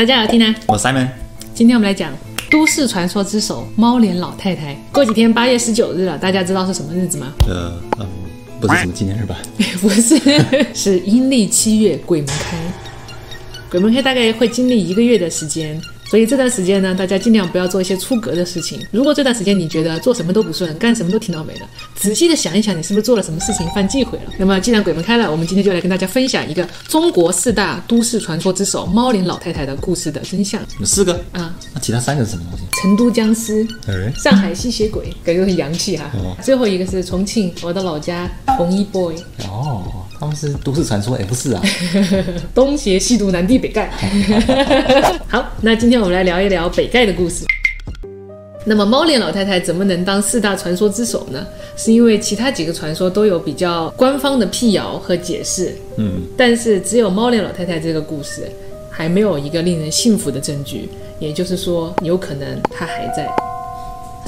大家好，听呢。我 Simon，今天我们来讲都市传说之首猫脸老太太。过几天八月十九日了，大家知道是什么日子吗？呃嗯，不是什么纪念日吧？不是，是阴历七月鬼门开。鬼门开大概会经历一个月的时间。所以这段时间呢，大家尽量不要做一些出格的事情。如果这段时间你觉得做什么都不顺，干什么都挺倒霉的，仔细的想一想，你是不是做了什么事情犯忌讳了？那么既然鬼门开了，我们今天就来跟大家分享一个中国四大都市传说之首猫脸老太太的故事的真相。有四个啊？那其他三个是什么东西？成都僵尸，哎，上海吸血鬼，感觉很洋气哈。哦最后一个是重庆，我的老家红衣 boy，哦，他们是都市传说也不是啊。东邪西毒南帝北丐。好，那今天我们来聊一聊北丐的故事。那么猫脸老太太怎么能当四大传说之首呢？是因为其他几个传说都有比较官方的辟谣和解释，嗯，但是只有猫脸老太太这个故事还没有一个令人信服的证据，也就是说，有可能她还在。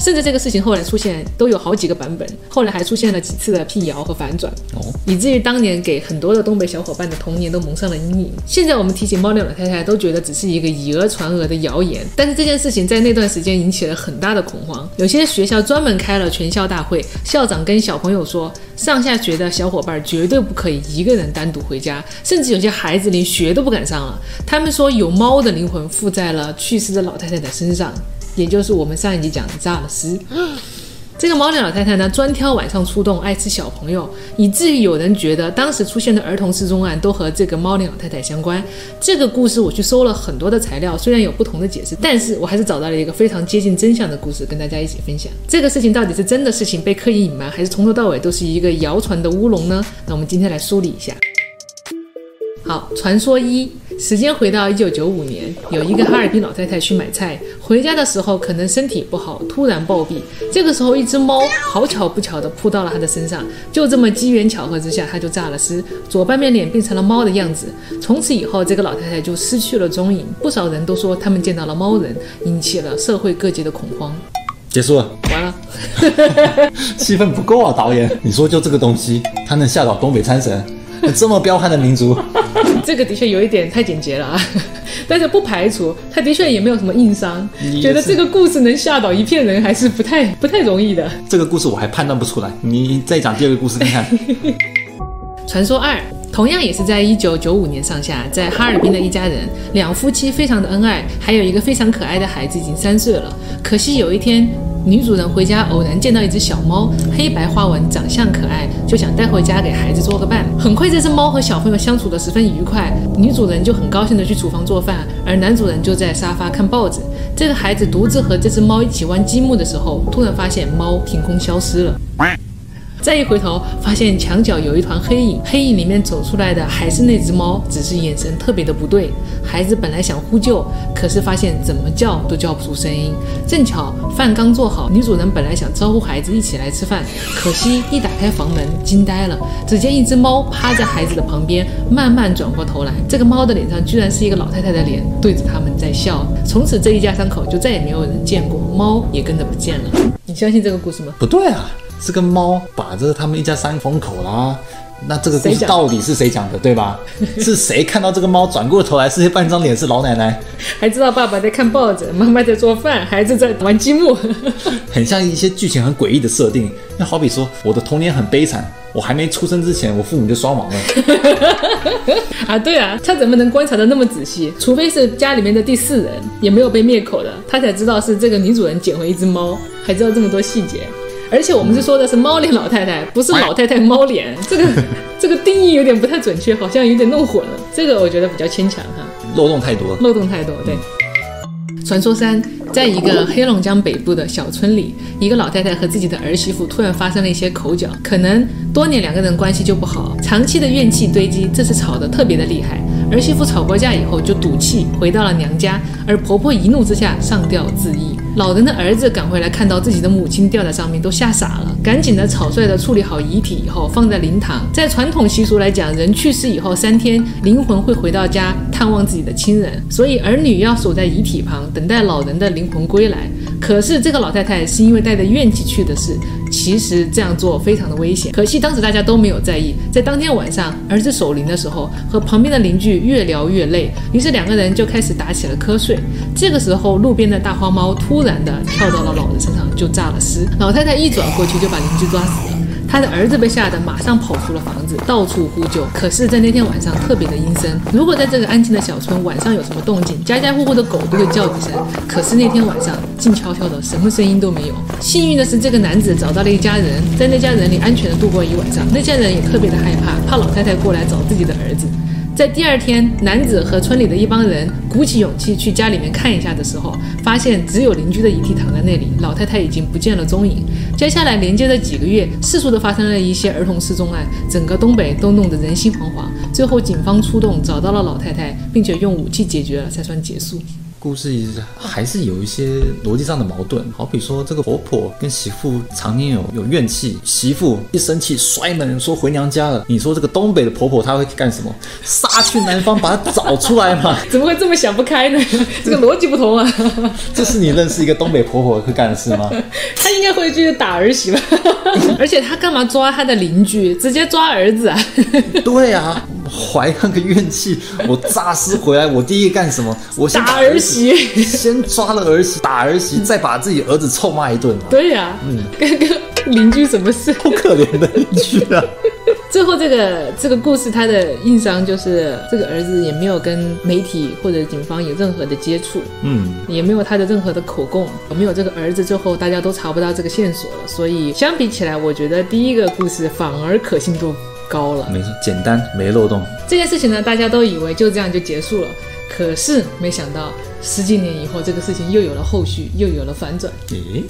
甚至这个事情后来出现都有好几个版本，后来还出现了几次的辟谣和反转，哦，以至于当年给很多的东北小伙伴的童年都蒙上了阴影。现在我们提起猫脸老太太，都觉得只是一个以讹传讹的谣言，但是这件事情在那段时间引起了很大的恐慌。有些学校专门开了全校大会，校长跟小朋友说，上下学的小伙伴绝对不可以一个人单独回家，甚至有些孩子连学都不敢上了。他们说有猫的灵魂附在了去世的老太太的身上。也就是我们上一集讲的扎尔斯。这个猫脸老太太呢，专挑晚上出动，爱吃小朋友，以至于有人觉得当时出现的儿童失踪案都和这个猫脸老太太相关。这个故事我去搜了很多的材料，虽然有不同的解释，但是我还是找到了一个非常接近真相的故事，跟大家一起分享。这个事情到底是真的事情被刻意隐瞒，还是从头到尾都是一个谣传的乌龙呢？那我们今天来梳理一下。好，传说一，时间回到一九九五年，有一个哈尔滨老太太去买菜，回家的时候可能身体不好，突然暴毙。这个时候，一只猫好巧不巧的扑到了她的身上，就这么机缘巧合之下，她就诈了尸，左半边脸变成了猫的样子。从此以后，这个老太太就失去了踪影。不少人都说他们见到了猫人，引起了社会各界的恐慌。结束了，完了，气氛不够啊，导演。你说就这个东西，它能吓倒东北三省？这么彪悍的民族，这个的确有一点太简洁了啊，但是不排除他的确也没有什么硬伤，觉得这个故事能吓倒一片人还是不太不太容易的。这个故事我还判断不出来。你再讲第二个故事看看。传说二，同样也是在一九九五年上下，在哈尔滨的一家人，两夫妻非常的恩爱，还有一个非常可爱的孩子，已经三岁了。可惜有一天，女主人回家偶然见到一只小猫，黑白花纹，长相可爱，就想带回家给孩子做个伴。很快，这只猫和小朋友相处得十分愉快，女主人就很高兴地去厨房做饭，而男主人就在沙发看报纸。这个孩子独自和这只猫一起玩积木的时候，突然发现猫凭空消失了。再一回头，发现墙角有一团黑影，黑影里面走出来的还是那只猫，只是眼神特别的不对。孩子本来想呼救，可是发现怎么叫都叫不出声音。正巧饭刚做好，女主人本来想招呼孩子一起来吃饭，可惜一打开房门，惊呆了，只见一只猫趴在孩子的旁边，慢慢转过头来。这个猫的脸上居然是一个老太太的脸，对着他们在笑。从此这一家三口就再也没有人见过，猫也跟着不见了。你相信这个故事吗？不对啊，这个猫把这他们一家三封口啦。那这个故事到底是谁讲的，对吧？是谁看到这个猫转过头来，是半张脸是老奶奶，还知道爸爸在看报纸，妈妈在做饭，孩子在玩积木。很像一些剧情很诡异的设定。那好比说，我的童年很悲惨，我还没出生之前，我父母就双亡了。啊，对啊，他怎么能观察的那么仔细？除非是家里面的第四人也没有被灭口的，他才知道是这个女主人捡回一只猫，还知道这么多细节。而且我们是说的是猫脸老太太，不是老太太猫脸，这个 这个定义有点不太准确，好像有点弄混了。这个我觉得比较牵强哈，漏洞太多。漏洞太多。对。传说三，在一个黑龙江北部的小村里，一个老太太和自己的儿媳妇突然发生了一些口角，可能多年两个人关系就不好，长期的怨气堆积，这次吵得特别的厉害。儿媳妇吵过架以后就赌气回到了娘家，而婆婆一怒之下上吊自缢。老人的儿子赶回来，看到自己的母亲吊在上面，都吓傻了，赶紧的草率的处理好遗体以后放在灵堂。在传统习俗来讲，人去世以后三天，灵魂会回到家探望自己的亲人，所以儿女要守在遗体旁，等待老人的灵魂归来。可是这个老太太是因为带着怨气去的是，其实这样做非常的危险。可惜当时大家都没有在意。在当天晚上，儿子守灵的时候，和旁边的邻居越聊越累，于是两个人就开始打起了瞌睡。这个时候，路边的大花猫突然的跳到了老人身上，就炸了尸。老太太一转过去就把邻居抓死了。他的儿子被吓得马上跑出了房子，到处呼救。可是，在那天晚上特别的阴森。如果在这个安静的小村晚上有什么动静，家家户户的狗都会叫几声。可是那天晚上静悄悄的，什么声音都没有。幸运的是，这个男子找到了一家人，在那家人里安全的度过一晚上。那家人也特别的害怕，怕老太太过来找自己的儿子。在第二天，男子和村里的一帮人鼓起勇气去家里面看一下的时候，发现只有邻居的遗体躺在那里，老太太已经不见了踪影。接下来连接的几个月，四处都发生了一些儿童失踪案，整个东北都弄得人心惶惶。最后，警方出动找到了老太太，并且用武器解决了，才算结束。故事还是有一些逻辑上的矛盾，好比说这个婆婆跟媳妇常年有有怨气，媳妇一生气摔门说回娘家了。你说这个东北的婆婆她会干什么？杀去南方把她找出来嘛？怎么会这么想不开呢？这个逻辑不同啊！这是你认识一个东北婆婆会干的事吗？她应该会去打儿媳吧？而且她干嘛抓她的邻居，直接抓儿子啊？对啊。怀那个怨气，我诈尸回来，我第一干什么？我先打儿媳，先抓了儿媳，打儿媳，再把自己儿子臭骂一顿。对呀，嗯，跟跟邻居什么事？好可怜的邻居啊！最后这个这个故事，他的硬伤就是这个儿子也没有跟媒体或者警方有任何的接触，嗯，也没有他的任何的口供，没有这个儿子，最后大家都查不到这个线索了。所以相比起来，我觉得第一个故事反而可信度。高了，没错，简单没漏洞。这件事情呢，大家都以为就这样就结束了，可是没想到十几年以后，这个事情又有了后续，又有了反转。诶。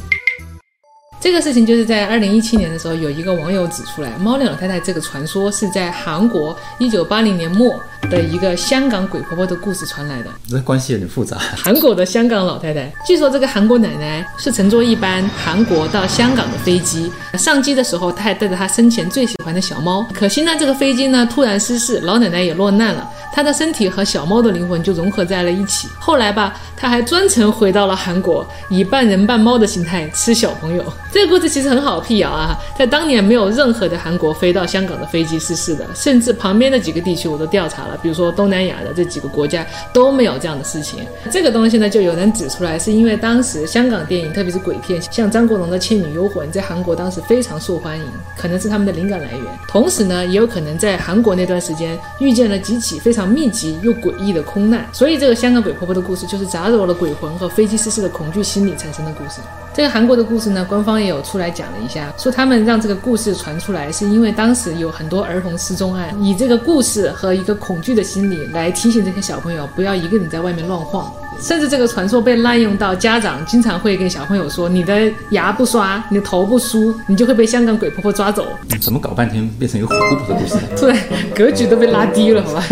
这个事情就是在二零一七年的时候，有一个网友指出来，猫脸老太太这个传说是在韩国一九八零年末的一个香港鬼婆婆的故事传来的。这关系有点复杂。韩国的香港老太太，据说这个韩国奶奶是乘坐一班韩国到香港的飞机，上机的时候她还带着她生前最喜欢的小猫。可惜呢，这个飞机呢突然失事，老奶奶也落难了，他的身体和小猫的灵魂就融合在了一起。后来吧，他还专程回到了韩国，以半人半猫的形态吃小朋友。这个故事其实很好辟谣啊，在当年没有任何的韩国飞到香港的飞机失事的，甚至旁边的几个地区我都调查了，比如说东南亚的这几个国家都没有这样的事情。这个东西呢，就有人指出来，是因为当时香港电影，特别是鬼片，像张国荣的《倩女幽魂》在韩国当时非常受欢迎，可能是他们的灵感来源。同时呢，也有可能在韩国那段时间遇见了几起非常密集又诡异的空难，所以这个香港鬼婆婆的故事就是杂糅了鬼魂和飞机失事的恐惧心理产生的故事。这个韩国的故事呢，官方也有出来讲了一下，说他们让这个故事传出来，是因为当时有很多儿童失踪案，以这个故事和一个恐惧的心理来提醒这些小朋友不要一个人在外面乱晃。甚至这个传说被滥用到家长经常会跟小朋友说：“你的牙不刷，你的头不梳，你就会被香港鬼婆婆抓走。”怎么搞半天变成一个恐怖的故事？突然格局都被拉低了，好吧？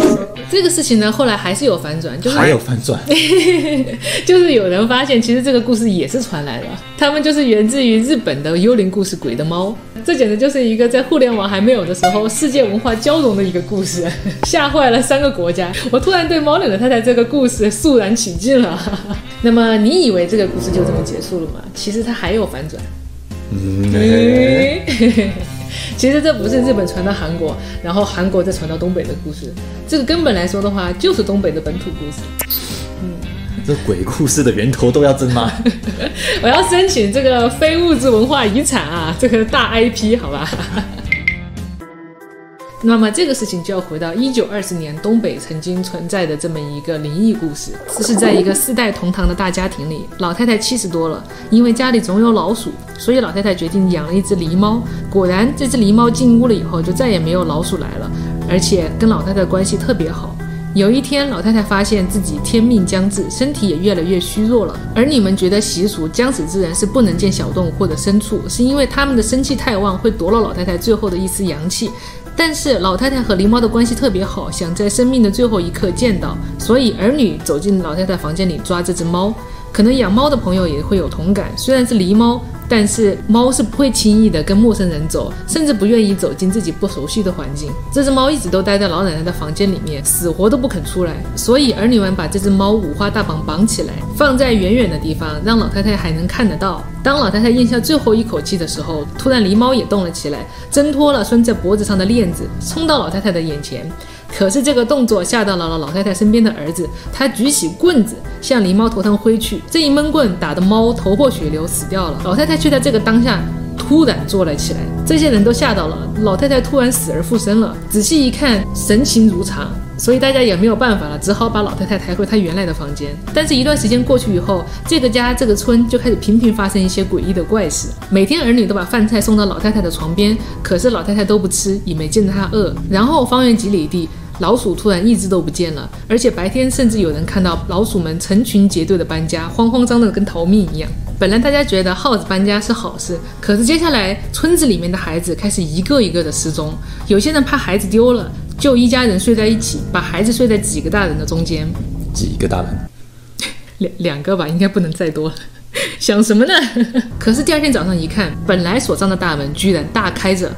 这个事情呢，后来还是有反转，就是还有反转，就是有人发现，其实这个故事也是传来的，他们就是源自于日本的幽灵故事《鬼的猫》，这简直就是一个在互联网还没有的时候，世界文化交融的一个故事，吓坏了三个国家。我突然对猫脸的太太这个故事肃然起敬了。那么你以为这个故事就这么结束了吗？其实它还有反转。嗯，其实这不是日本传到韩国，然后韩国再传到东北的故事。这个根本来说的话，就是东北的本土故事。嗯，这鬼故事的源头都要争吗？我要申请这个非物质文化遗产啊，这个大 IP，好吧？那么这个事情就要回到一九二四年东北曾经存在的这么一个灵异故事。这是在一个四代同堂的大家庭里，老太太七十多了，因为家里总有老鼠，所以老太太决定养了一只狸猫。果然，这只狸猫进屋了以后，就再也没有老鼠来了，而且跟老太太关系特别好。有一天，老太太发现自己天命将至，身体也越来越虚弱了。儿女们觉得习俗将死之人是不能见小动物或者牲畜，是因为他们的生气太旺，会夺了老太太最后的一丝阳气。但是老太太和狸猫的关系特别好，想在生命的最后一刻见到，所以儿女走进老太太房间里抓这只猫。可能养猫的朋友也会有同感，虽然是狸猫，但是猫是不会轻易的跟陌生人走，甚至不愿意走进自己不熟悉的环境。这只猫一直都待在老奶奶的房间里面，死活都不肯出来。所以儿女们把这只猫五花大绑绑起来，放在远远的地方，让老太太还能看得到。当老太太咽下最后一口气的时候，突然狸猫也动了起来，挣脱了拴在脖子上的链子，冲到老太太的眼前。可是这个动作吓到了老太太身边的儿子，他举起棍子向狸猫头上挥去，这一闷棍打得猫头破血流死掉了。老太太却在这个当下突然坐了起来，这些人都吓到了。老太太突然死而复生了，仔细一看，神情如常。所以大家也没有办法了，只好把老太太抬回她原来的房间。但是，一段时间过去以后，这个家、这个村就开始频频发生一些诡异的怪事。每天，儿女都把饭菜送到老太太的床边，可是老太太都不吃，也没见着她饿。然后，方圆几里地。老鼠突然一只都不见了，而且白天甚至有人看到老鼠们成群结队的搬家，慌慌张张的跟逃命一样。本来大家觉得耗子搬家是好事，可是接下来村子里面的孩子开始一个一个的失踪，有些人怕孩子丢了，就一家人睡在一起，把孩子睡在几个大人的中间，几个大人，两两个吧，应该不能再多了。想什么呢？可是第二天早上一看，本来锁上的大门居然大开着。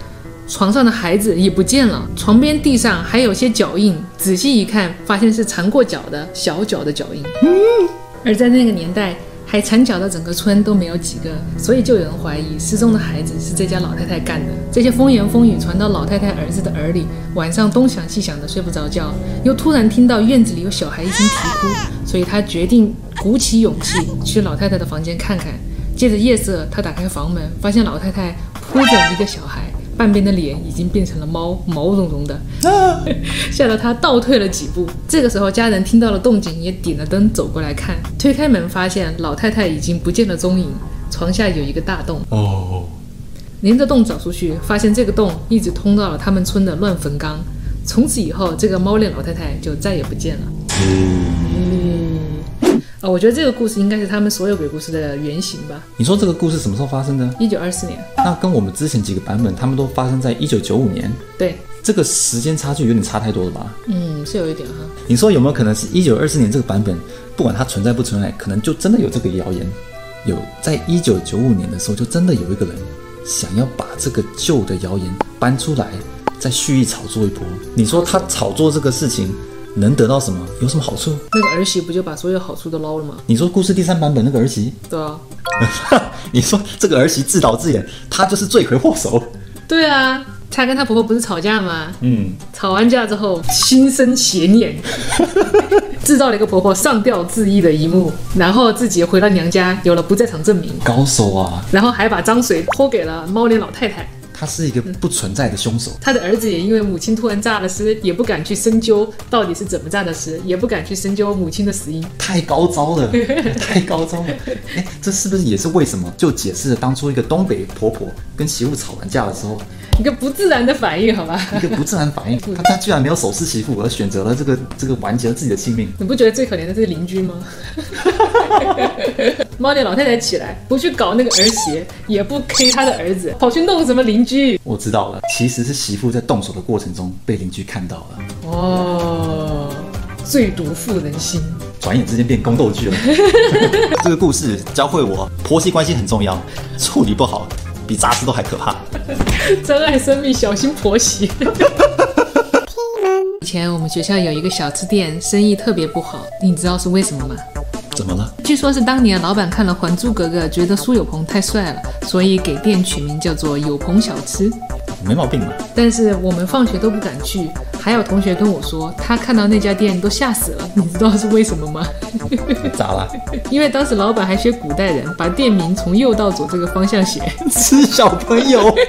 床上的孩子也不见了，床边地上还有些脚印，仔细一看，发现是缠过脚的小脚的脚印。嗯，而在那个年代，还缠脚的整个村都没有几个，所以就有人怀疑失踪的孩子是这家老太太干的。这些风言风语传到老太太儿子的耳里，晚上东想西想的睡不着觉，又突然听到院子里有小孩一声啼哭，所以他决定鼓起勇气去老太太的房间看看。借着夜色，他打开房门，发现老太太扑着一个小孩。半边的脸已经变成了猫毛茸茸的，吓得他倒退了几步。这个时候，家人听到了动静，也点了灯走过来看。推开门，发现老太太已经不见了踪影，床下有一个大洞。哦，连着洞找出去，发现这个洞一直通到了他们村的乱坟岗。从此以后，这个猫脸老太太就再也不见了。啊，我觉得这个故事应该是他们所有鬼故事的原型吧。你说这个故事什么时候发生的？一九二四年。那跟我们之前几个版本，他们都发生在一九九五年。对，这个时间差距有点差太多了吧？嗯，是有一点哈。你说有没有可能是一九二四年这个版本，不管它存在不存在，可能就真的有这个谣言，有在一九九五年的时候，就真的有一个人想要把这个旧的谣言搬出来，再蓄意炒作一波。你说他炒作这个事情？能得到什么？有什么好处？那个儿媳不就把所有好处都捞了吗？你说故事第三版本那个儿媳？对啊。你说这个儿媳自导自演，她就是罪魁祸首。对啊，她跟她婆婆不是吵架吗？嗯。吵完架之后，心生邪念，制造了一个婆婆上吊自缢的一幕，然后自己回到娘家，有了不在场证明。高手啊！然后还把脏水泼给了猫脸老太太。他是一个不存在的凶手。他的儿子也因为母亲突然诈了尸，也不敢去深究到底是怎么诈的尸，也不敢去深究母亲的死因。太高招了，太高招了！哎，这是不是也是为什么？就解释了当初一个东北婆婆跟媳妇吵完架的时候，一个不自然的反应，好吧？一个不自然反应，他他居然没有手撕媳妇，而选择了这个这个完结了自己的性命。你不觉得最可怜的是邻居吗？猫脸老太太起来，不去搞那个儿媳，也不 K 他的儿子，跑去弄什么邻居？我知道了，其实是媳妇在动手的过程中被邻居看到了。哦，最毒妇人心，转眼之间变宫斗剧了。这个故事教会我，婆媳关系很重要，处理不好比诈尸都还可怕。珍爱生命，小心婆媳。以前我们学校有一个小吃店，生意特别不好，你知道是为什么吗？怎么了？据说是当年老板看了《还珠格格》，觉得苏有朋太帅了，所以给店取名叫做“有朋小吃”，没毛病吧？但是我们放学都不敢去，还有同学跟我说，他看到那家店都吓死了。你知道是为什么吗？咋了？因为当时老板还学古代人，把店名从右到左这个方向写，吃小朋友。